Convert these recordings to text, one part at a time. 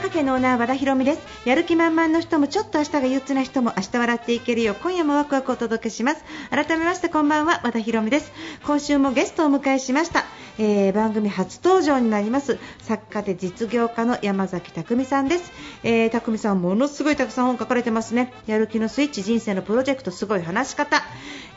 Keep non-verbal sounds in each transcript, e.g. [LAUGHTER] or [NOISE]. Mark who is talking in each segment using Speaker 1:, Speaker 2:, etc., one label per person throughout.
Speaker 1: カフェのオーナー和田博美です。やる気満々の人もちょっと明日が憂鬱な人も明日笑っていけるよ。う今夜もワクワクお届けします。改めましてこんばんは和田博美です。今週もゲストをお迎えしました、えー番組初登場になります作家で実業家の山崎匠さんです、えー、匠さんものすごいたくさん本書かれてますね。やる気のスイッチ人生のプロジェクトすごい話し方、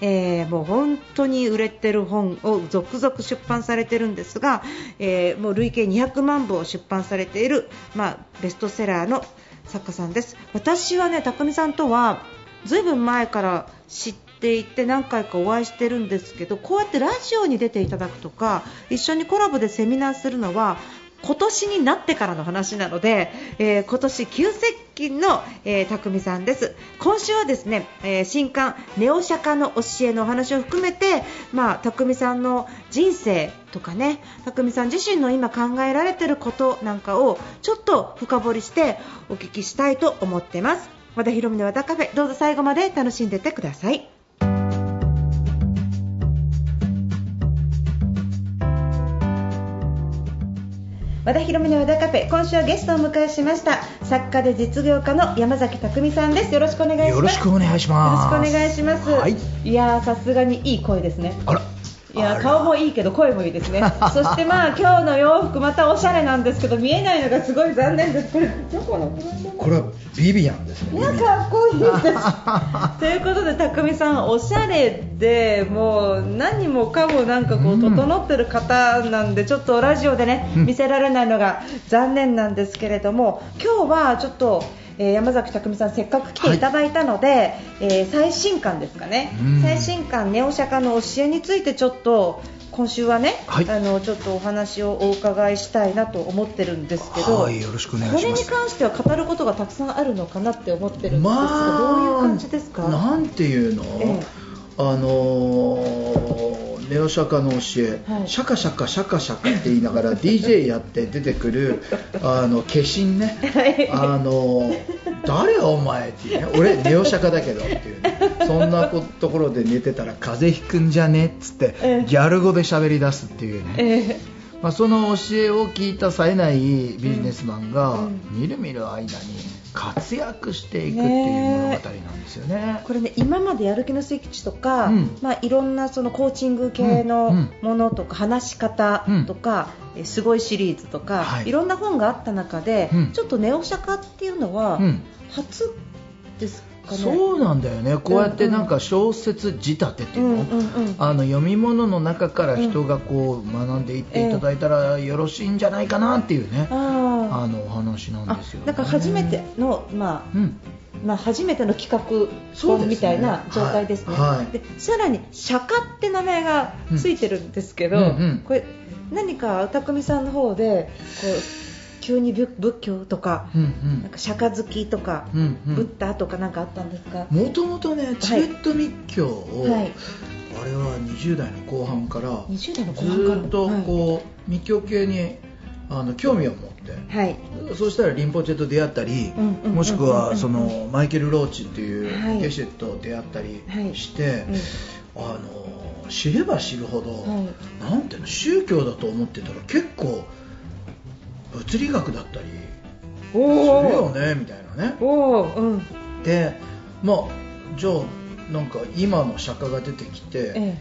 Speaker 1: えーもう本当に売れてる本を続々出版されてるんですが、えーもう累計200万部を出版されている、まあ、ベストセラーの作家さんです。私はね匠さんとはずいぶん前から知っていて何回かお会いしてるんですけどこうやってラジオに出ていただくとか一緒にコラボでセミナーするのは今年になってからの話なので、えー今年急接金の、えー、匠さんです。今週はですね、えー新刊ネオ釈迦の教えのお話を含めて、まあ、匠さんの人生とかね匠さん自身の今考えられてることなんかをちょっと深掘りしてお聞きしたいと思ってます。和田博美の和田カフェどうぞ最後まで楽しんでてください。和田博美の和田カフェ今週はゲストをお迎えしました。作家で実業家の山崎匠さんです。よろしくお願いします。
Speaker 2: よろしくお願いします。
Speaker 1: よろしくお願いします、
Speaker 2: はい。
Speaker 1: いやーさすがにいい声ですね。
Speaker 2: あら
Speaker 1: いや顔もいいけど声もいいですね。[LAUGHS] そしてまあ今日の洋服またおしゃれなんですけど見えないのがすごい残念です。これどこの？
Speaker 2: これはビビアンですね。
Speaker 1: いやかっこいいです。[LAUGHS] ということで匠さんおしゃれでもう何もかもなんかこう
Speaker 2: うん
Speaker 1: 整ってる方なんでちょっとラジオでね
Speaker 2: うん。
Speaker 1: 見せられないのが残念なんですけれども今日はちょっとえー山崎匠さんせっかく来ていただいたので、えー最新刊ですかね。
Speaker 2: うん。
Speaker 1: 最新刊ネオ釈迦の教えについてちょっと今週はね、
Speaker 2: はい。
Speaker 1: あのちょっとお話をお伺いしたいなと思ってるんですけど、
Speaker 2: はいよろしくお願いします。
Speaker 1: これに関しては語ることがたくさんあるのかなって思ってるんですが、
Speaker 2: まあ
Speaker 1: どういう感じですか？
Speaker 2: なんていうの、
Speaker 1: ええ
Speaker 2: あのーネオ釈迦の教え、
Speaker 1: はい。
Speaker 2: シャカシャカシャカシャカって言いながら [LAUGHS] DJ やって出てくるあの化身ね、
Speaker 1: はい。
Speaker 2: あの誰お前っていうね。俺ネオ釈迦だけどっていうね。そんなこところで寝てたら風邪ひくんじゃねっつって
Speaker 1: ええ。
Speaker 2: ギャル語で喋り出すっていうね、
Speaker 1: え
Speaker 2: まあ、その教えを聞いた冴えないビジネスマンが、
Speaker 1: うん。
Speaker 2: みるみる間に活躍していくっていう物語なんですよね。
Speaker 1: ー。これね今までやる気のスイッチとか、
Speaker 2: うん。
Speaker 1: まあ、いろんなそのコーチング系の
Speaker 2: うん。
Speaker 1: ものとか、話し方とか、えすごいシリーズとか、
Speaker 2: はい。
Speaker 1: い、ろんな本があった中で、
Speaker 2: うん。
Speaker 1: ちょっとネオ釈迦っていうのは、
Speaker 2: うん。
Speaker 1: 初です。
Speaker 2: そうなんだよね。こうやってなんか小説仕立てっていうの、
Speaker 1: うんうんうん。
Speaker 2: あの読み物の中から人がこう学んでいっていただいたらよろしいんじゃないかなっていうね、
Speaker 1: あー。
Speaker 2: あのお話なん
Speaker 1: あ
Speaker 2: ですよ、ね。
Speaker 1: だから初めての、まあ
Speaker 2: うん。
Speaker 1: まあ、初めての企画本みたいな状態ですね。
Speaker 2: はい。はい。
Speaker 1: でさらに釈迦って名前がついてるんですけど、
Speaker 2: うんうんうん。
Speaker 1: これ何か匠さんの方でこう急に仏仏教とか、
Speaker 2: うん
Speaker 1: なんか釈迦好きとか、ブッダとかなんかあったんですか？
Speaker 2: もともとねチベット密教を、
Speaker 1: はい。
Speaker 2: あれは20代の後半から
Speaker 1: 20代の後
Speaker 2: ず
Speaker 1: 半から。
Speaker 2: ーっとこう、密教系にあの興味を持って。
Speaker 1: はい、はい
Speaker 2: そうしたらリンポチェと出会ったり、もしくはそのマイケル・ローチっていう
Speaker 1: はい
Speaker 2: ゲシェットと出会ったり
Speaker 1: はい。
Speaker 2: して、あの知れば知るほど、
Speaker 1: はい。
Speaker 2: なんていうの宗教だと思ってたら結構物理学だったりする
Speaker 1: お
Speaker 2: よ
Speaker 1: お、
Speaker 2: ねみたいなね。
Speaker 1: うん、
Speaker 2: でまあじゃあなんか今の釈迦が出てきて、
Speaker 1: え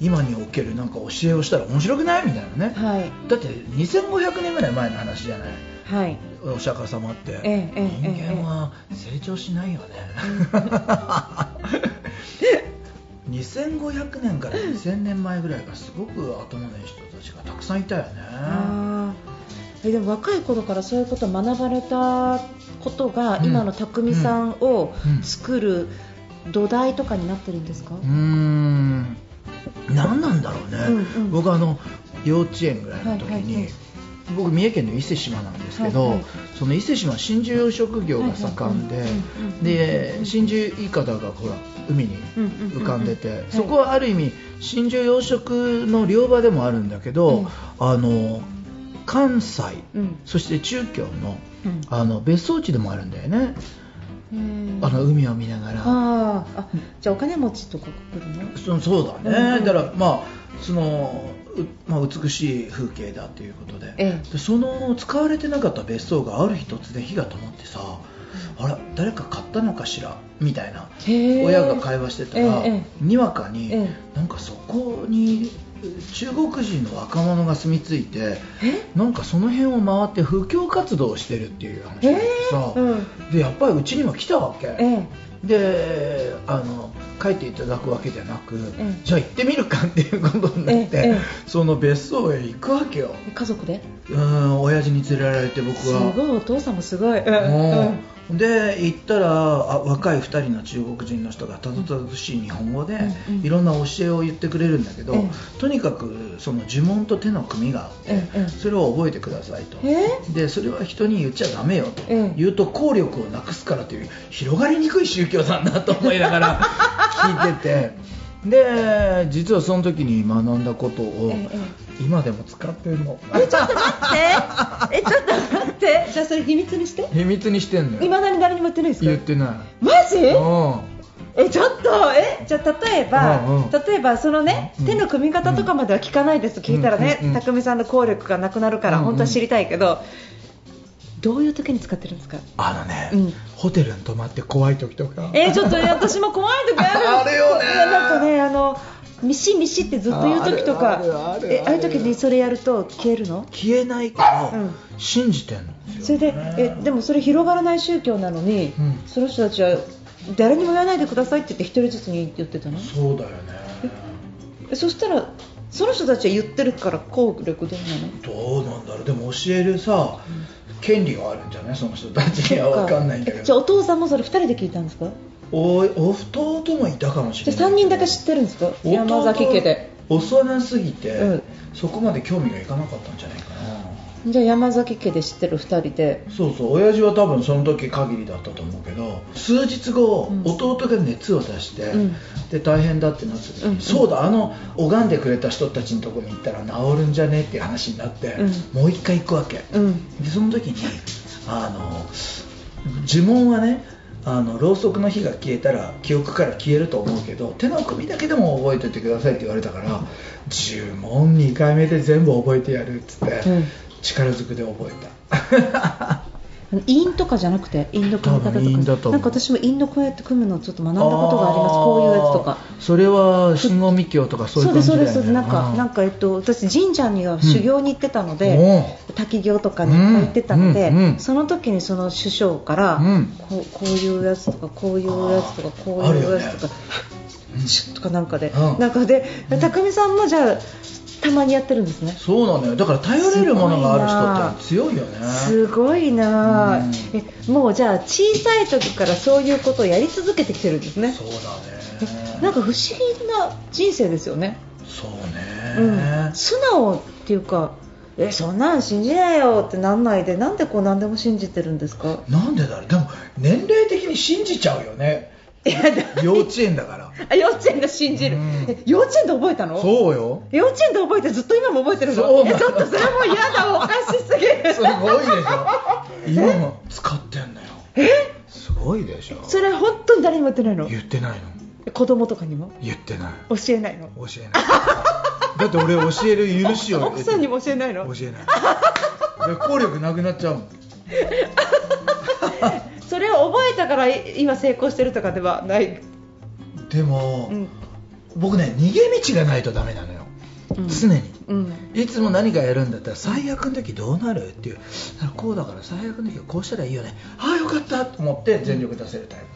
Speaker 2: 今におけるなんか教えをしたら面白くない？みたいなね、
Speaker 1: え、はい、
Speaker 2: だって2500年ぐらい前の話じゃない？
Speaker 1: はい、
Speaker 2: お釈迦様って、
Speaker 1: ええええ
Speaker 2: 人間は成長しないよね、[LAUGHS] 2500年から2000年前ぐらいがすごく頭のいい人たちがたくさんいたよね
Speaker 1: えでも若い頃からそういうことを学ばれたことが、
Speaker 2: うん。
Speaker 1: 今の匠さんを
Speaker 2: うん。
Speaker 1: 作る土台とかになってるんですか、
Speaker 2: うーん。何なんだろうね、
Speaker 1: うんうん。
Speaker 2: 僕あの幼稚園ぐらいの時に、
Speaker 1: はいはいはい。
Speaker 2: 僕三重県の伊勢志摩なんですけど、
Speaker 1: はいはい。
Speaker 2: その伊勢志摩真珠養殖業が盛んで、で真珠いかだがほら海に浮かんでて、そこはある意味真珠養殖の漁場でもあるんだけど、
Speaker 1: うん。
Speaker 2: あの関西、
Speaker 1: うん。
Speaker 2: そして中京の
Speaker 1: うん。
Speaker 2: あの別荘地でもあるんだよね、あの海を見ながら。
Speaker 1: あー。あじゃあお金持ちとか来るの？
Speaker 2: そそうだね、
Speaker 1: うんうん。
Speaker 2: だからまあその、うまあ、美しい風景だということで,、
Speaker 1: え
Speaker 2: でその使われてなかった別荘がある日突然火が灯ってさ、あら誰か買ったのかしら？みたいな。親が会話してたら、
Speaker 1: ええ
Speaker 2: にわかに、
Speaker 1: え。
Speaker 2: なんかそこに中国人の若者が住み着いて
Speaker 1: え？
Speaker 2: なんかその辺を回って布教活動をしてるっていう話でさ、
Speaker 1: うん。
Speaker 2: でやっぱりうちにも来たわけ。
Speaker 1: ええ。
Speaker 2: であの書いていただくわけじゃなく、
Speaker 1: ええ。
Speaker 2: じゃあ行ってみるかっていうことになって、
Speaker 1: ええええ。
Speaker 2: その別荘へ行くわけよ。
Speaker 1: 家族で？
Speaker 2: うん親父に連れられて僕
Speaker 1: す
Speaker 2: は
Speaker 1: ごいお父さんもすごい、うん
Speaker 2: もうで行ったらあ若い2人の中国人の人がたどたどしい日本語で、
Speaker 1: うんうん。
Speaker 2: いろんな教えを言ってくれるんだけど、
Speaker 1: え
Speaker 2: とにかくその呪文と手の組があって、
Speaker 1: ええ
Speaker 2: それを覚えてくださいと、
Speaker 1: え
Speaker 2: でそれは人に言っちゃダメよと。
Speaker 1: ええ。
Speaker 2: 言うと効力をなくすからという広がりにくい宗教なんだと思いながら [LAUGHS] 聞いてて。で実はその時に学んだことを
Speaker 1: ええ
Speaker 2: 今でも使ってるの。
Speaker 1: えちょっと待って。えちょっと。待ってじゃあそれ秘密にして。
Speaker 2: 秘密にしてんの
Speaker 1: い
Speaker 2: よ。
Speaker 1: まだに誰にも言ってないですか？
Speaker 2: 言ってない。
Speaker 1: マジ？
Speaker 2: うん。
Speaker 1: えちょっとえじゃあ例えば、
Speaker 2: うんうん。
Speaker 1: 例えばそのね、
Speaker 2: うん
Speaker 1: 手の組み方とかまでは聞かないです、聞いたらね、
Speaker 2: うんうんうん。
Speaker 1: 匠さんの効力がなくなるから、
Speaker 2: うんうん
Speaker 1: 本当は知りたいけどどういう時に使ってるんですか？
Speaker 2: あのね、
Speaker 1: うん。
Speaker 2: ホテルに泊まって怖い時とか。
Speaker 1: えちょっと私も怖い時ある。[LAUGHS]
Speaker 2: あるよね。[LAUGHS]
Speaker 1: なんかねあのミシミシってずっと言う時とか
Speaker 2: あ
Speaker 1: えああいう時にそれやると消えるの？
Speaker 2: 消えないから、
Speaker 1: うん。
Speaker 2: 信じてんの。
Speaker 1: それでえでもそれ広がらない宗教なのに、
Speaker 2: うん。
Speaker 1: その人たちは誰にも言わないでくださいって言って一人ずつに言ってたの？
Speaker 2: そうだよね。
Speaker 1: えそしたらその人たちは言ってるから効力どうなの？
Speaker 2: どうなんだろう。でも教えるさ、権利があるんじゃない？その人たちには分か。んないんだけど。
Speaker 1: じゃあお父さんもそれ2人で聞いたんですか？
Speaker 2: お弟もいたかもし
Speaker 1: じゃあ
Speaker 2: れない
Speaker 1: 3人だけ知ってるんですか？
Speaker 2: 弟
Speaker 1: 山崎家で。
Speaker 2: 幼すぎて、
Speaker 1: うん。
Speaker 2: そこまで興味がいかなかったんじゃないかな。
Speaker 1: じゃあ山崎家で知ってる2人で。
Speaker 2: そうそう。親父は多分その時限りだったと思うけど数日後、
Speaker 1: うん。
Speaker 2: 弟が熱を出して、
Speaker 1: うん。
Speaker 2: で大変だってなった時に、
Speaker 1: うん。
Speaker 2: そうだあの拝んでくれた人たちのところに行ったら治るんじゃねっていう話になって、
Speaker 1: う
Speaker 2: もう一回行くわけ、
Speaker 1: うん。
Speaker 2: でその時にあの呪文はねあのろうそくの火が消えたら記憶から消えると思うけど手の首だけでも覚えておいてくださいって言われたから呪文2回目で全部覚えてやるっつって、
Speaker 1: うん。
Speaker 2: 力ずくで覚えた
Speaker 1: 陰とかじゃなくて陰の組み方とか。なんか私も陰のこうやって組むのをちょっと学んだことがあります。こういうやつとか。
Speaker 2: それは真言密教とかそういう
Speaker 1: そうです
Speaker 2: 感じだよね。
Speaker 1: そうです。なんかなんかえっと私神社には修行に行ってたので、
Speaker 2: おう
Speaker 1: 滝行とかに行ってたので、
Speaker 2: うん。うん。
Speaker 1: その時にその師匠から、
Speaker 2: うん。
Speaker 1: こうこういうやつとかこういうやつとかこういうやつとか、とかなんかで、
Speaker 2: うん。
Speaker 1: なんかで匠さんもじゃあたまにやってるんですね。
Speaker 2: そうなのよ。だから頼れるものがある人って強いよね。
Speaker 1: すごいな。あ、
Speaker 2: うん。
Speaker 1: えもうじゃあ小さい時からそういうことをやり続けてきてるんですね。
Speaker 2: そうだね。
Speaker 1: えなんか不思議な人生ですよね、
Speaker 2: そう
Speaker 1: うん。
Speaker 2: ね、
Speaker 1: 素直っていうかえそんなん信じないよってなんないでなんでこう何でも信じてるんですか？
Speaker 2: なんでだろう。でも年齢的に信じちゃうよね幼稚園だから。
Speaker 1: あ幼稚園で信じる、幼稚園で覚えたの？
Speaker 2: そうよ。
Speaker 1: 幼稚園で覚えてずっと今も覚えてるの？
Speaker 2: そう。
Speaker 1: えちょっとそれも嫌だおかしすぎる。
Speaker 2: すごいでしょ。[LAUGHS] 今も使ってんのよ。すごいでしょ。
Speaker 1: それ本当に誰にも言ってないの？
Speaker 2: 言ってないの。
Speaker 1: 子供とかにも？
Speaker 2: 言ってない。
Speaker 1: 教えないの？
Speaker 2: 教えない。だって俺教える許しを [LAUGHS]
Speaker 1: 奥さんにも教えないの？
Speaker 2: 教えない。で効力なくなっちゃうもん [LAUGHS]
Speaker 1: それを覚えたからい今成功してるとかではない、
Speaker 2: でも、
Speaker 1: うん。
Speaker 2: 僕ね逃げ道がないとダメなのよ、
Speaker 1: うん。
Speaker 2: 常に。
Speaker 1: うん、
Speaker 2: いつも何かやるんだったら最悪の時どうなる？っていうだからこうだから最悪の時はこうしたらいいよねああよかったと思って全力出せるタイプ。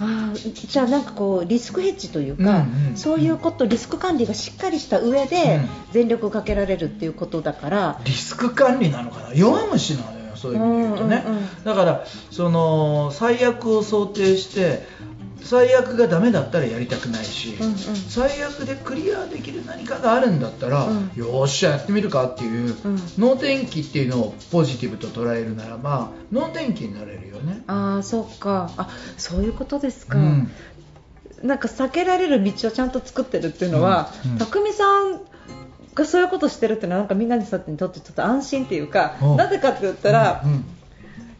Speaker 1: あーじゃあなんかこうリスクヘッジというか、
Speaker 2: うんうん。
Speaker 1: そういうことリスク管理がしっかりした上で
Speaker 2: うん。
Speaker 1: 全力をかけられるっていうことだから、
Speaker 2: リスク管理なのかな？弱虫なのよそういう意味で言うとね、
Speaker 1: うんうんうん
Speaker 2: だからその最悪を想定して最悪がダメだったらやりたくないし、
Speaker 1: うんうん。
Speaker 2: 最悪でクリアできる何かがあるんだったら、
Speaker 1: うん。
Speaker 2: よっしゃやってみるかっていう、
Speaker 1: うん。
Speaker 2: 脳天気っていうのをポジティブと捉えるならば脳天気になれるよね。
Speaker 1: ああそっか。あそういうことですか、
Speaker 2: うん。
Speaker 1: なんか避けられる道をちゃんと作ってるっていうのは、
Speaker 2: うん。うん。
Speaker 1: 匠さんがそういうことしてるってのはなんかみんなにとってちょっと安心っていうか
Speaker 2: うん。
Speaker 1: なぜかって言ったら、
Speaker 2: うんうん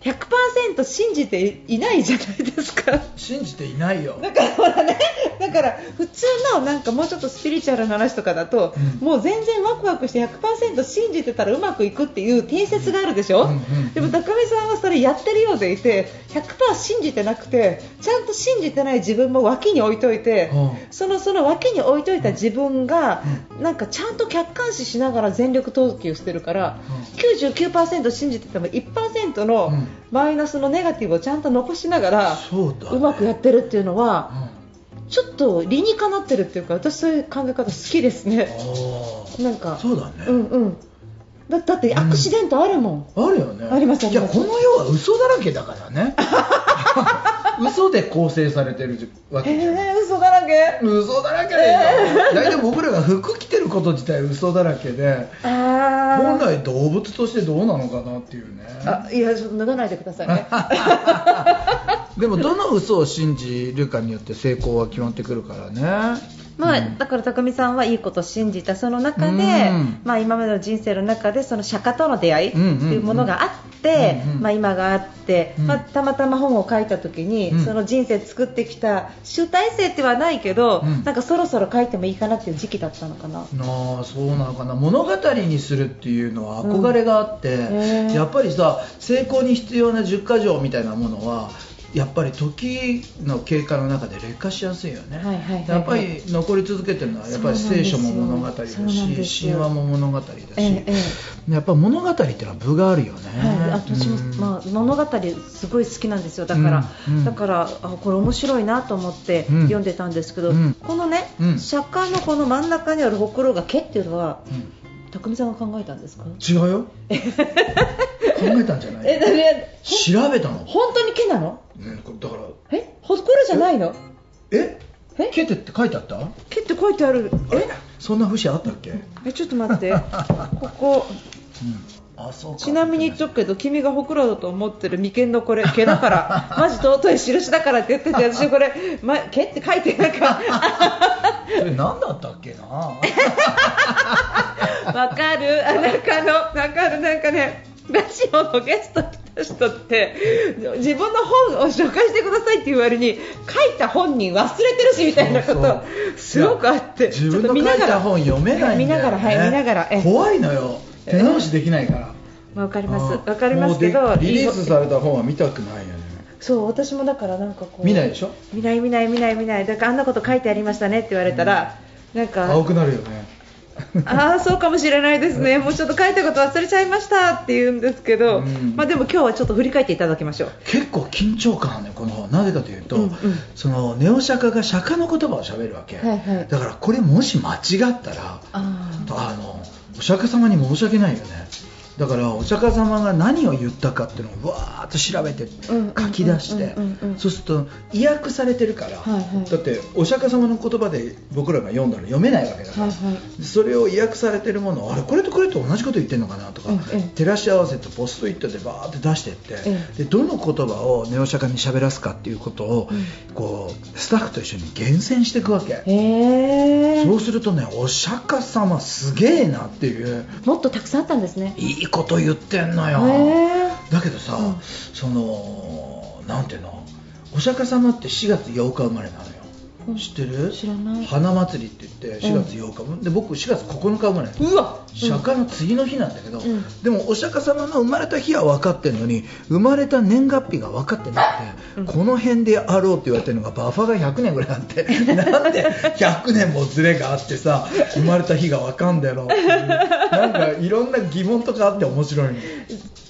Speaker 1: 100%信じていないじゃないですか。
Speaker 2: 信じていないよ。
Speaker 1: だからほらね、だから普通のなんかもうちょっとスピリチュアルな話とかだと、
Speaker 2: うん。
Speaker 1: もう全然ワクワクして100%信じてたらうまくいくっていう定説があるでしょ、
Speaker 2: うんうん
Speaker 1: でも高見さんはそれやってるようでいて100%信じてなくてちゃんと信じてない自分も脇に置いといて、
Speaker 2: うん。
Speaker 1: そのその脇に置いといた自分が、なんかちゃんと客観視しながら全力投球してるから、99%信じてても1%の
Speaker 2: うん
Speaker 1: マイナスのネガティブをちゃんと残しながら、
Speaker 2: そう
Speaker 1: まくやってるっていうのは、
Speaker 2: うん。
Speaker 1: ちょっと理にかなってるっていうか私そういう考え方好きですね。
Speaker 2: あ
Speaker 1: なんか
Speaker 2: あそうだね、
Speaker 1: うんうん。だだってアクシデントあるもん、
Speaker 2: あるよね。
Speaker 1: ありますあります。
Speaker 2: いやこの世は嘘だらけだからね [LAUGHS] 嘘で構成されてるわけ
Speaker 1: へえ嘘だらけ？
Speaker 2: 嘘だらけだよ。大体僕らが服着てること自体嘘だらけで
Speaker 1: あ
Speaker 2: 本
Speaker 1: ー
Speaker 2: 来動物としてどうなのかなっていうね。
Speaker 1: あいや脱がないでくださいね。[LAUGHS]
Speaker 2: でもどの嘘を信じるかによって成功は決まってくるからね
Speaker 1: まあ、
Speaker 2: うん。
Speaker 1: だから高見さんはいいことを信じたその中で、
Speaker 2: うん。
Speaker 1: まあ、今までの人生の中でその釈迦との出会いって
Speaker 2: うんうん。うん
Speaker 1: いうものがあって、まあ、今があって、
Speaker 2: うん。
Speaker 1: まあ、たまたま本を書いた時に、
Speaker 2: うん。
Speaker 1: その人生作ってきた集大成ではないけど、
Speaker 2: うん。
Speaker 1: なんかそろそろ書いてもいいかなっていう時期だったのかな。
Speaker 2: ああそうなのかな。物語にするっていうのは憧れがあって、やっぱりさ成功に必要な10か条みたいなものはやっぱり時の経過の中で劣化しやすいよね、
Speaker 1: はいはいはいはい。
Speaker 2: やっぱり残り続けてるのはやっぱり聖書も物語だし神話も物語だし、
Speaker 1: えええ
Speaker 2: やっぱ物語っていうのは分があるよね、
Speaker 1: はい、私も、
Speaker 2: うん。
Speaker 1: まあ、物語すごい好きなんですよ。だから、
Speaker 2: うん。うん。
Speaker 1: だからあこれ面白いなと思って
Speaker 2: うん。
Speaker 1: 読んでたんですけど、
Speaker 2: うん。
Speaker 1: このね、
Speaker 2: うん。
Speaker 1: 釈迦のこの真ん中にあるほくろが毛っていうのは
Speaker 2: うん
Speaker 1: 匠さんが考えたんですか？
Speaker 2: 違うよ。考えたんじゃない
Speaker 1: え
Speaker 2: 調べたの、
Speaker 1: 本当に毛なの？
Speaker 2: うん、だから。
Speaker 1: え？ほくろじゃないの？
Speaker 2: え？
Speaker 1: え？
Speaker 2: ケテって書いてあった？
Speaker 1: 毛って書いてある。え？
Speaker 2: そんな節あったっけ、うん、
Speaker 1: えちょっと待って。ここ。
Speaker 2: うか
Speaker 1: ちなみに言っとくけど君がほくろだと思ってる眉間のこれ毛だから [LAUGHS] マジ尊い印だからって言ってて私これ、ま、毛って書いてなんか。[LAUGHS]
Speaker 2: それ何だったっけな？[LAUGHS]
Speaker 1: わかる。あなんかあのわかる。なんかねラジオのゲスト来た人って自分の本を紹介してくださいって言われに書いた本人忘れてるしみたいなことすごくあって
Speaker 2: 自分の書いた本読めないんだよ、ね、
Speaker 1: 見ながらはい見ながらえ。
Speaker 2: 怖いのよ手直しできないから。
Speaker 1: わかります。わかりますけど
Speaker 2: リリースされた本は見たくないよね。
Speaker 1: そう私もだからなんかこう
Speaker 2: 見ないでしょ？
Speaker 1: 見ない見ない見ない見ないだからあんなこと書いてありましたねって言われたら、なんか
Speaker 2: 青くなるよね。
Speaker 1: ああそうかもしれないですね、もうちょっと書いたこと忘れちゃいましたって言うんですけど、
Speaker 2: うん。
Speaker 1: まあ、でも今日はちょっと振り返っていただきましょう。
Speaker 2: 結構緊張感あるねこの本なぜかというと、
Speaker 1: うんうん。
Speaker 2: そのネオ釈迦が釈迦の言葉を喋るわけ、
Speaker 1: はいはい。
Speaker 2: だからこれもし間違ったら
Speaker 1: あ
Speaker 2: あのお釈迦様に申し訳ないよね。だからお釈迦様が何を言ったかっていうのをわーっと調べて
Speaker 1: うん
Speaker 2: 書き出してそうすると意訳されてるから、
Speaker 1: はいはい。
Speaker 2: だってお釈迦様の言葉で僕らが読んだら読めないわけだから、
Speaker 1: はいはい。
Speaker 2: それを意訳されてるものをあれこれとこれと同じこと言ってるのかなとか、
Speaker 1: うんうん。
Speaker 2: 照らし合わせてポストイットでバーって出していって、
Speaker 1: うん。
Speaker 2: でどの言葉をネオ釈迦に喋らすかっていうことを、
Speaker 1: うん。
Speaker 2: こうスタッフと一緒に厳選していくわけ。そうするとね、お釈迦様すげえなっていう、
Speaker 1: もっとたくさんあったんですね。
Speaker 2: いいこと言ってんのよ。
Speaker 1: へ
Speaker 2: だけどさ、
Speaker 1: うん
Speaker 2: その、なんていうの、お釈迦様って4月8日生まれなのよ。
Speaker 1: うん
Speaker 2: 知ってる？
Speaker 1: 知らない。
Speaker 2: 花祭りって言って4月8日、で僕4月9日生まれ
Speaker 1: うわ。
Speaker 2: 釈迦の次の日なんだけど、
Speaker 1: うん。
Speaker 2: でもお釈迦様の生まれた日は分かってるのに生まれた年月日が分かってなくて、
Speaker 1: うん。
Speaker 2: この辺であろうって言われてるのがバッファが100年ぐらいあって [LAUGHS] なんで100年もズレがあってさ生まれた日が分かんだろうなんかいろんな疑問とかあって面白いの。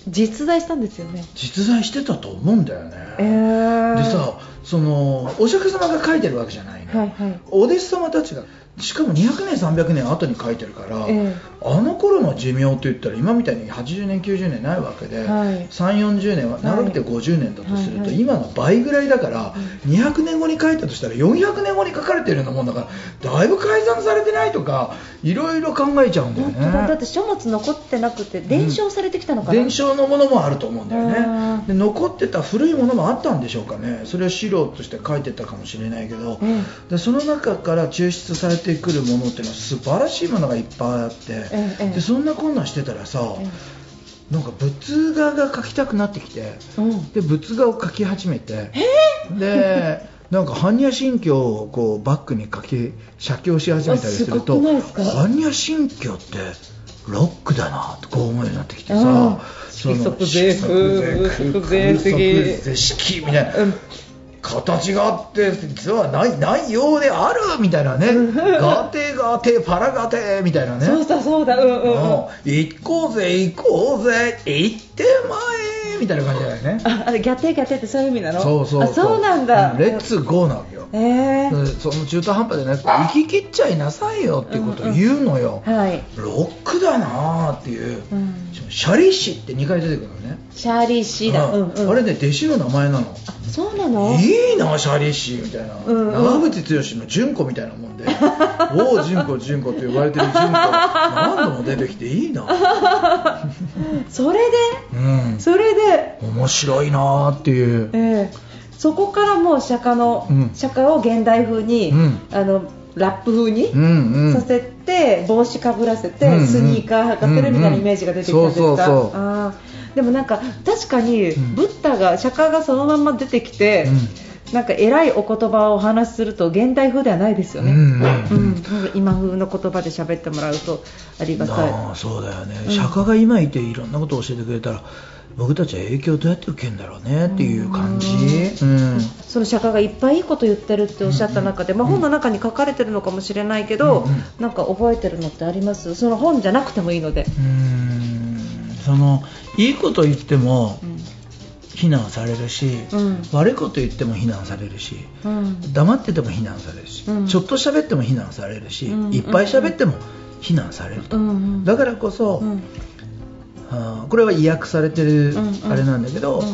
Speaker 1: 実在したんですよね。
Speaker 2: 実在してたと思うんだよね、
Speaker 1: えー、
Speaker 2: でさそのお釈迦様が書いてるわけじゃないね、
Speaker 1: はいはい。
Speaker 2: お弟子様たちがしかも200年300年後に書いてるから、
Speaker 1: え
Speaker 2: あの頃の寿命って言ったら今みたいに80年90年ないわけで、
Speaker 1: はい。
Speaker 2: 3 4 0年は長くて50年だとすると、今の倍ぐらいだから、200年後に書いたとしたら400年後に書かれてるようなもんだからだいぶ改ざんされてないとかいろいろ考えちゃうんだよ
Speaker 1: 本当だ。だっ
Speaker 2: ね
Speaker 1: て書物残ってなくて伝承されてきたのかな、
Speaker 2: 伝承のものもあると思うんだよ
Speaker 1: う
Speaker 2: ね
Speaker 1: ん。
Speaker 2: で残ってた古いものもあったんでしょうかね。それは資料として書いてたかもしれないけど、
Speaker 1: うん。
Speaker 2: でその中から抽出されててくるものっていうのは素晴らしいものがいっぱいあって、
Speaker 1: ええ
Speaker 2: でそんなこんなんしてたらさ、
Speaker 1: え
Speaker 2: なんか仏画が描きたくなってきて
Speaker 1: うん。
Speaker 2: で仏画を描き始めてでなんか般若心経をこうバックに書き写経し始めたりする
Speaker 1: あ
Speaker 2: と般若心経ってロックだなとこう思うようになってきて
Speaker 1: うん
Speaker 2: さその
Speaker 1: 色即税風
Speaker 2: 色即税式みたいな、
Speaker 1: うん
Speaker 2: 形があって実はないないようであるみたいなね。[LAUGHS] ガテガテパラガテみたいなね。
Speaker 1: そうだそうだうんうんうん。
Speaker 2: うん。行こうぜ行こうぜ行ってまえみたいな感じだよね。
Speaker 1: あギャテギャテってそういう意味なの？
Speaker 2: そうそう
Speaker 1: あそうなんだ。
Speaker 2: レッツゴーなわけよ。
Speaker 1: ええ
Speaker 2: でその中途半端でね行き切っちゃいなさいよっていうことを言うのよ、
Speaker 1: はい、
Speaker 2: ロックだなーっていう、
Speaker 1: うん、
Speaker 2: シャリシって2回出てくるのね。
Speaker 1: シャーリーシーだ、
Speaker 2: う
Speaker 1: うんんうん、
Speaker 2: あれね弟子の名前なの。
Speaker 1: そうなの？
Speaker 2: いいなシャリシみたいな、
Speaker 1: うんうん。
Speaker 2: 長渕剛の純子みたいなもんで。[LAUGHS] おお純子純子って呼ばれてる純子。何度も出てきていいな。[LAUGHS]
Speaker 1: それで？
Speaker 2: うん。
Speaker 1: それで？
Speaker 2: 面白いなーっていう。
Speaker 1: ええ。そこからもう釈迦の、
Speaker 2: うん。
Speaker 1: 釈迦を現代風に、
Speaker 2: うん。
Speaker 1: あのラップ風に、
Speaker 2: うんうん。
Speaker 1: させて帽子かぶらせて、
Speaker 2: うんうん。
Speaker 1: スニーカー履かせるみたいなイメージが出てきたんですか、でもなんか確かに、
Speaker 2: うん。
Speaker 1: ブッダが釈迦がそのまま出てきて、なんか偉いお言葉をお話しすると現代風ではないですよね、
Speaker 2: うんうん
Speaker 1: うん。今風の言葉で喋ってもらうとありがたい。
Speaker 2: なあそうだよね、
Speaker 1: うん。
Speaker 2: 釈迦が今いていろんなことを教えてくれたら僕たちは影響どうやって受けるんだろうねっていう感じ、うん。
Speaker 1: その釈迦がいっぱいいいこと言ってるっておっしゃった中で、まあ、本の中に書かれてるのかもしれないけど、
Speaker 2: うん。うん
Speaker 1: なんか覚えてるのってあります？その本じゃなくてもいいので、
Speaker 2: うーん。そのいいこと言っても非難されるし、
Speaker 1: うん。
Speaker 2: 悪いこと言っても非難されるし
Speaker 1: うん。
Speaker 2: 黙ってても非難されるし、
Speaker 1: うん。
Speaker 2: ちょっと喋っても非難されるし、
Speaker 1: うん。
Speaker 2: いっぱい喋っても非難されると、だからこそ、
Speaker 1: うん
Speaker 2: あーこれは意訳されてるあれなんだけど、
Speaker 1: うん。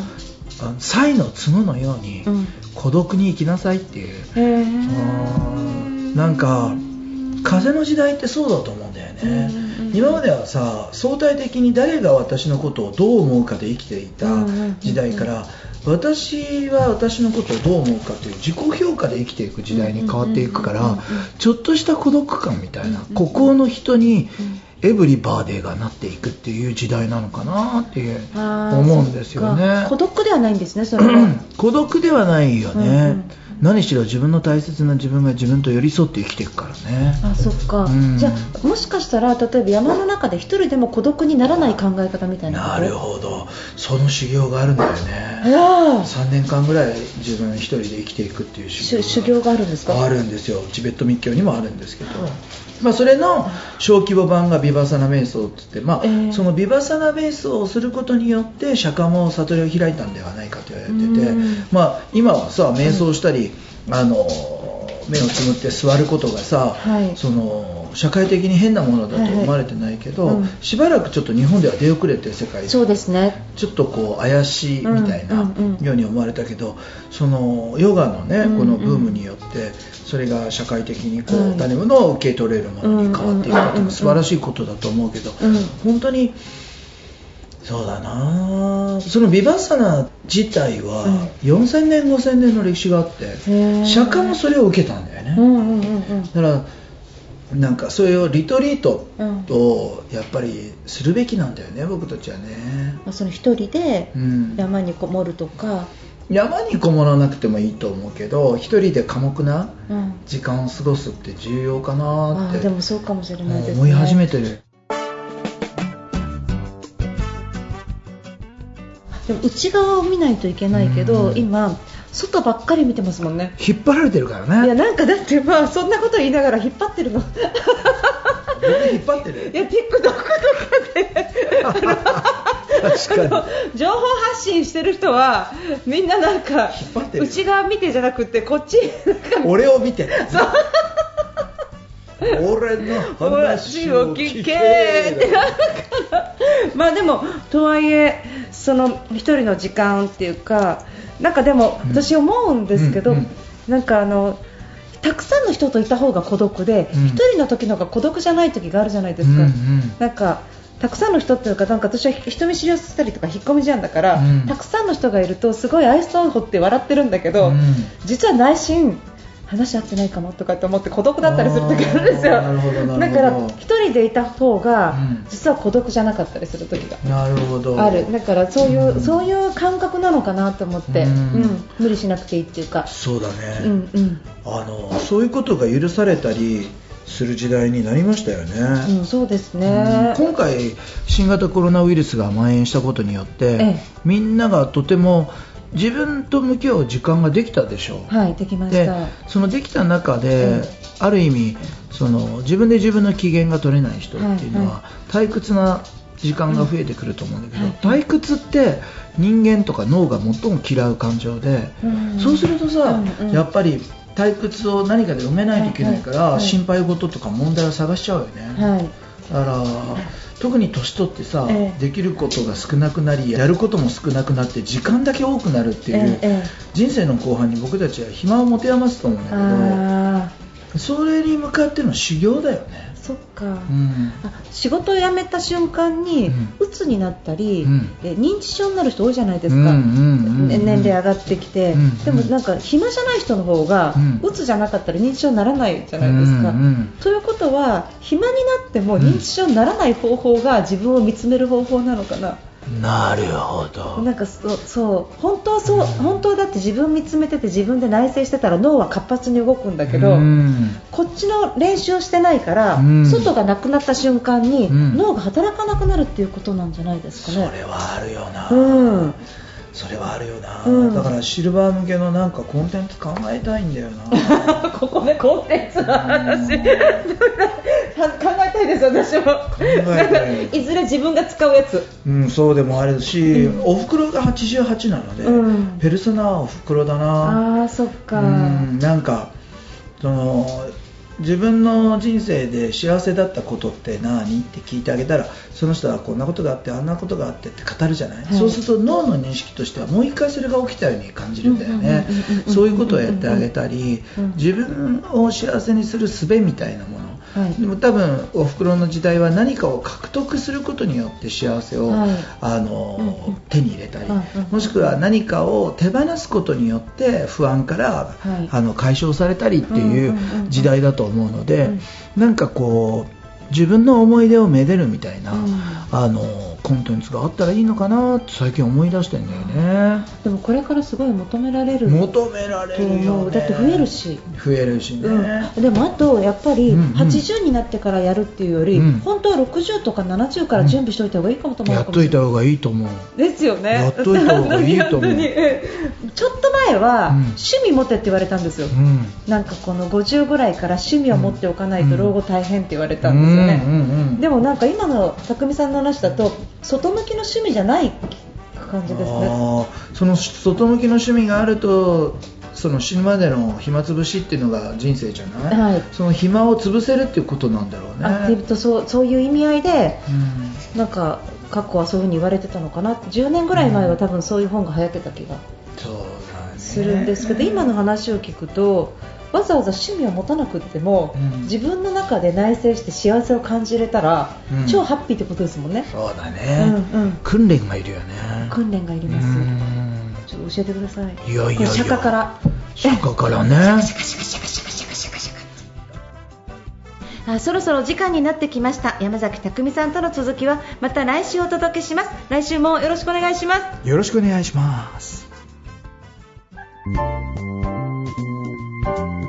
Speaker 2: あのサイの角のように
Speaker 1: うん。
Speaker 2: 孤独に生きなさいっていう、なんか風の時代ってそうだと思うんだよね、今まではさ相対的に誰が私のことをどう思うかで生きていた時代から私は私のことをどう思うかという自己評価で生きていく時代に変わっていくからちょっとした孤独感みたいな孤高の人にエブリバーデーがなっていくっていう時代なのかなっていう思うんですよね。
Speaker 1: か。孤独ではないんですねそれは。
Speaker 2: うん。孤独ではないよね、
Speaker 1: うんうん
Speaker 2: 何しろ自分の大切な自分が自分と寄り添って生きていくからね。
Speaker 1: あそっか、
Speaker 2: うん。
Speaker 1: じゃあもしかしたら例えば山の中で一人でも孤独にならない考え方みたいな
Speaker 2: なるほど。その修行があるんだよね。
Speaker 1: ああ
Speaker 2: 3年間ぐらい自分一人で生きていくっていう修
Speaker 1: 行があるんですか
Speaker 2: あるんですよチベット密教にもあるんですけど、まあ、それの小規模版がビバサナ瞑想って言って、まあ
Speaker 1: えー
Speaker 2: そのビバサナ瞑想をすることによって釈迦も悟りを開いたんではないかと言われてて。
Speaker 1: うん、
Speaker 2: まあ、今はさ瞑想したり、あの目をつむって座ることがさ、
Speaker 1: はい。
Speaker 2: その社会的に変なものだと思われてないけど、
Speaker 1: はいはい。うん。
Speaker 2: しばらくちょっと日本では出遅れて世界。
Speaker 1: そうですね。
Speaker 2: ちょっとこう怪しいみたいな
Speaker 1: うんうんうん。
Speaker 2: ように思われたけど、そのヨガのね、
Speaker 1: うんうん。
Speaker 2: このブームによってそれが社会的にこう、
Speaker 1: うん
Speaker 2: 誰もの受け取れるものに変わっていったっていう素晴らしいことだと思うけど、
Speaker 1: うん。
Speaker 2: 本当にそうだな。そのビバッサナ自体は4000年5000年の歴史があって、
Speaker 1: ー。
Speaker 2: 釈迦もそれを受けたんだよね、
Speaker 1: うんうんうんうん。
Speaker 2: だからなんかそういうリトリート
Speaker 1: うん。
Speaker 2: をやっぱりするべきなんだよね僕たちはね、
Speaker 1: まあその一人で
Speaker 2: うん、
Speaker 1: 山にこもるとか、
Speaker 2: 山にこもらなくてもいいと思うけど一人で寡黙な
Speaker 1: うん、
Speaker 2: 時間を過ごすって重要かなって
Speaker 1: あーでもそうかもしれないですね。
Speaker 2: 思い始めてる。
Speaker 1: でも内側を見ないといけないけど、
Speaker 2: うん。
Speaker 1: 今外ばっかり見てますもんね。
Speaker 2: 引っ張られてるからね。
Speaker 1: いやなんかだってまあそんなこと言いながら引っ張ってるの。
Speaker 2: 引っ張ってる
Speaker 1: や TikTok とかで。
Speaker 2: 確かに。
Speaker 1: 情報発信してる人はみんななんか内側見てじゃなくてこっち
Speaker 2: 俺を見て俺の話を聞け
Speaker 1: ってなるから。まあでもとはいえその一人の時間っていうかなんかでも
Speaker 2: うん。
Speaker 1: 私思うんですけど、
Speaker 2: うんうん
Speaker 1: なんかあのたくさんの人といた方が孤独で
Speaker 2: うん。
Speaker 1: 一、人の時の方が孤独じゃない時があるじゃないですか、
Speaker 2: うんうん。
Speaker 1: なんかたくさんの人っていうかなんか私は人見知りをしたりとか引っ込み思案だから、
Speaker 2: うん。
Speaker 1: たくさんの人がいるとすごい愛想を掘って笑ってるんだけど、
Speaker 2: うん。
Speaker 1: 実は内心話合ってないかもとかって思って孤独だったりする時あるんですよ。だから一人でいた方が、
Speaker 2: うん。
Speaker 1: 実は孤独じゃなかったりする時が
Speaker 2: なるほど。
Speaker 1: ある。だからそういう、
Speaker 2: うん。
Speaker 1: そういう感覚なのかなと思って、
Speaker 2: う
Speaker 1: うん。ん無理しなくていいっていうか、
Speaker 2: そうだね、
Speaker 1: うんうん。
Speaker 2: あのそういうことが許されたりする時代になりましたよね、
Speaker 1: うん、そうです
Speaker 2: うん。
Speaker 1: ね、
Speaker 2: 今回新型コロナウイルスが蔓延したことによって、
Speaker 1: ええ。
Speaker 2: みんながとても自分と向き合う時間ができたでしょう、
Speaker 1: はいできまし
Speaker 2: で
Speaker 1: た
Speaker 2: そのできた中で、
Speaker 1: え
Speaker 2: ある意味その自分で自分の機嫌が取れない人っていうのは、退屈な時間が増えてくると思うんだけど、退屈って人間とか脳が最も嫌う感情で、
Speaker 1: うん。
Speaker 2: そうするとさ、やっぱり退屈を何かで埋めないといけないから、心配事とか問題を探しちゃうよね、
Speaker 1: はい
Speaker 2: だから。特に年取ってさ、
Speaker 1: ええ。
Speaker 2: できることが少なくなりやることも少なくなって時間だけ多くなるっていう、
Speaker 1: えええ
Speaker 2: 人生の後半に僕たちは暇を持て余すと思うんだけ
Speaker 1: あ
Speaker 2: どそれに向かっての修行だよね、
Speaker 1: ーそっか、
Speaker 2: うん、
Speaker 1: あ仕事を辞めた瞬間に、
Speaker 2: うん。
Speaker 1: うつになったり、
Speaker 2: うん。
Speaker 1: え認知症になる人多いじゃないですか、年齢上がってきて、
Speaker 2: うん
Speaker 1: でもなんか暇じゃない人の方が、
Speaker 2: うん。
Speaker 1: うつじゃなかったら認知症にならないじゃないですか。
Speaker 2: うんうん。
Speaker 1: ということは暇になっても認知症にならない方法が自分を見つめる方法なのかな。
Speaker 2: なるほど。
Speaker 1: なんかそうそう本当はそう本当はだって自分見つめてて自分で内省してたら脳は活発に動くんだけど、
Speaker 2: うん。
Speaker 1: こっちの練習をしてないから、
Speaker 2: うん。
Speaker 1: 外がなくなった瞬間に、
Speaker 2: うん。
Speaker 1: 脳が働かなくなるっていうことなんじゃないです
Speaker 2: そ
Speaker 1: かね。
Speaker 2: れはあるよな、
Speaker 1: うん、
Speaker 2: それはあるよな、
Speaker 1: うん。
Speaker 2: だからシルバー向けのなんかコンテンツ考えたいんだよな。[LAUGHS]
Speaker 1: ここでコンテンツの話。[LAUGHS] 考えたいです私も。
Speaker 2: えたい。
Speaker 1: いずれ自分が使うやつ。
Speaker 2: うん、そうでもあるし、
Speaker 1: うん。
Speaker 2: おふくろが88なので、
Speaker 1: うん。
Speaker 2: ペルソナはおふくろだな。
Speaker 1: ああそっか、
Speaker 2: うんなんかその自分の人生で幸せだったことって何？って聞いてあげたらその人はこんなことがあってあんなことがあってって語るじゃない、
Speaker 1: はい。
Speaker 2: そうすると脳の認識としてはもう一回それが起きたように感じるんだよね。そういうことをやってあげたり
Speaker 1: うん。
Speaker 2: 自分を幸せにする術みたいなもの
Speaker 1: はい。
Speaker 2: でも多分おふくろの時代は何かを獲得することによって幸せを、
Speaker 1: はい。
Speaker 2: あの
Speaker 1: うんうん。
Speaker 2: 手に入れたり、
Speaker 1: うんうん。
Speaker 2: もしくは何かを手放すことによって不安から、
Speaker 1: はい。
Speaker 2: あの解消されたりっていう
Speaker 1: うんうんうんうん。
Speaker 2: 時代だと思うので、
Speaker 1: うん。
Speaker 2: なんかこう自分の思い出をめでるみたいな、
Speaker 1: うん。
Speaker 2: あのコンテンツがあったらいいのかなって最近思い出してんだよね。
Speaker 1: でもこれからすごい求められる
Speaker 2: 求められ
Speaker 1: と
Speaker 2: るよ、ね、
Speaker 1: だって増えるし。
Speaker 2: 増えるしね、
Speaker 1: うん、でもあとやっぱり
Speaker 2: うんうん。
Speaker 1: 80になってからやるっていうより、
Speaker 2: うん。
Speaker 1: 本当は60とか70から準備しておいた方がいいかもと思う
Speaker 2: やっといた方がいいと思う。
Speaker 1: ですよね。
Speaker 2: やっといた方がいいと思う。[LAUGHS]
Speaker 1: ちょっと前は、
Speaker 2: うん。
Speaker 1: 趣味持てって言われたんですよ、
Speaker 2: うん。
Speaker 1: なんかこの50ぐらいから趣味を持っておかないと老後大変って言われたんですよね、でもなんか今の匠さんの話だと外向きの趣味じゃない感じですね。
Speaker 2: その外向きの趣味があるとその死ぬまでの暇つぶしっていうのが人生じゃない、
Speaker 1: はい。
Speaker 2: その暇を潰せるっていうことなんだろうね。
Speaker 1: あっていうとそうそういう意味合いで
Speaker 2: うん。
Speaker 1: なんか過去はそういうふうに言われてたのかなって10年ぐらい前は多分そういう本が流行ってた気がするんですけど、今の話を聞くとわざわざ趣味を持たなくっても、
Speaker 2: うん。
Speaker 1: 自分の中で内省して幸せを感じれたら、
Speaker 2: うん。
Speaker 1: 超ハッピーってことですもんね、
Speaker 2: そうだ
Speaker 1: う
Speaker 2: ね、
Speaker 1: んうん、
Speaker 2: 訓練がいるよね。
Speaker 1: 訓練がいります、
Speaker 2: うん。
Speaker 1: ちょっと教えてください。
Speaker 2: いやいや
Speaker 1: 釈迦から。
Speaker 2: 釈迦からね。[LAUGHS]
Speaker 1: あそろそろお時間になってきました。山崎匠さんとの続きはまた来週お届けします。来週もよろしくお願いします。
Speaker 2: よろしくお願いします
Speaker 3: わ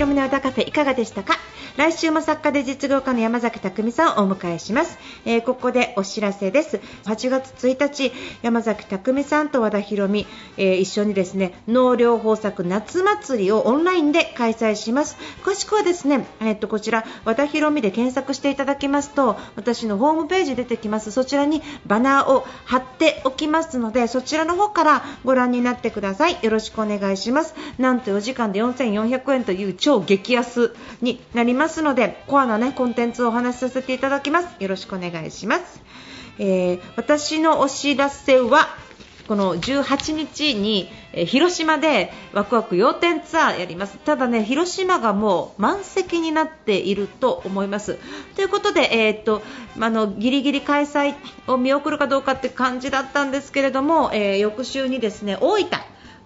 Speaker 1: 和田博美の歌カフェいかがでしたか？来週も作家で実業家の山崎匠さんをお迎えします、えーここでお知らせです。8月1日山崎匠さんと和田博美、えー一緒にですね農業豊作夏祭りをオンラインで開催します。詳しくはですね、えー、とこちら和田博美で検索していただきますと私のホームページ出てきます。そちらにバナーを貼っておきますのでそちらの方からご覧になってください。よろしくお願いします。なんと4時間で4400円という超激安になりますのでコアなねコンテンツをお話しさせていただきます。よろしくお願いします、えー私のお知らせはこの18日に、えー広島でワクワク要点ツアーやります。ただね広島がもう満席になっていると思います。ということで、えーっとまあのギリギリ開催を見送るかどうかって感じだったんですけれども、えー翌週にですね大分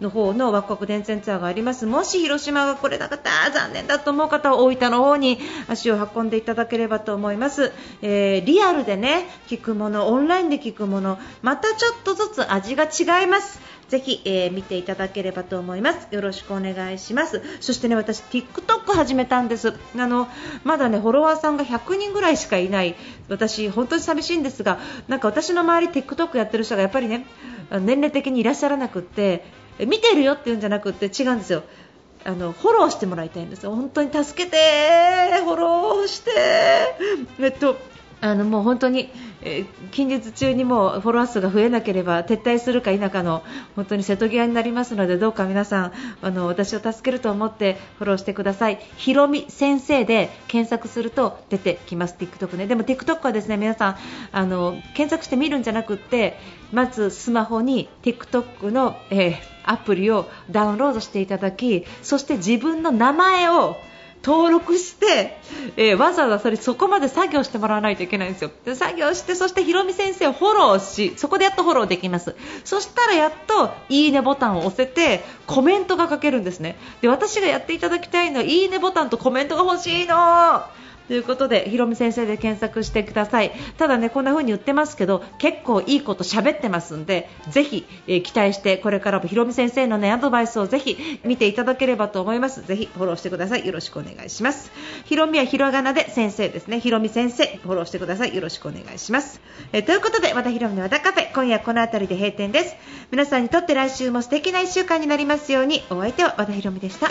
Speaker 1: の方のワクワク電線ツアーがあります。もし広島がこれなかったら残念だと思う方は大分の方に足を運んでいただければと思います、えーリアルでね聞くものオンラインで聞くものまたちょっとずつ味が違います。ぜひ、えー見ていただければと思います。よろしくお願いします。そしてね私 TikTok 始めたんです。あのまだねフォロワーさんが100人ぐらいしかいない。私本当に寂しいんですがなんか私の周り TikTok やってる人がやっぱりね年齢的にいらっしゃらなくって見てるよって言うんじゃなくって違うんですよあのフォローしてもらいたいんですよ本当に助けてフォローしてえっとあのもう本当に、えー近日中にもフォロワー数が増えなければ撤退するか否かの本当に瀬戸際になりますのでどうか皆さんあの私を助けると思ってフォローしてください。ひろみ先生で検索すると出てきます TikTok ね。でも TikTok はですね皆さんあの検索して見るんじゃなくってまずスマホに TikTok の、えーアプリをダウンロードしていただきそして自分の名前を登録して、えーわざわざそれそこまで作業してもらわないといけないんですよ。で作業してそしてひろみ先生をフォローしそこでやっとフォローできます。そしたらやっといいねボタンを押せてコメントが書けるんですね。で私がやっていただきたいのはいいねボタンとコメントが欲しいの。ということでひろみ先生で検索してください。ただねこんな風に言ってますけど結構いいこと喋ってますんでぜひ、えー期待してこれからもひろみ先生のねアドバイスをぜひ見ていただければと思います。ぜひフォローしてください。よろしくお願いします。ひろみはひらがなで先生ですね。ひろみ先生フォローしてください。よろしくお願いします、えーということで和田ひろみの和田カフェ。今夜この辺りで閉店です。皆さんにとって来週も素敵な1週間になりますように。お相手は和田ひろみでした。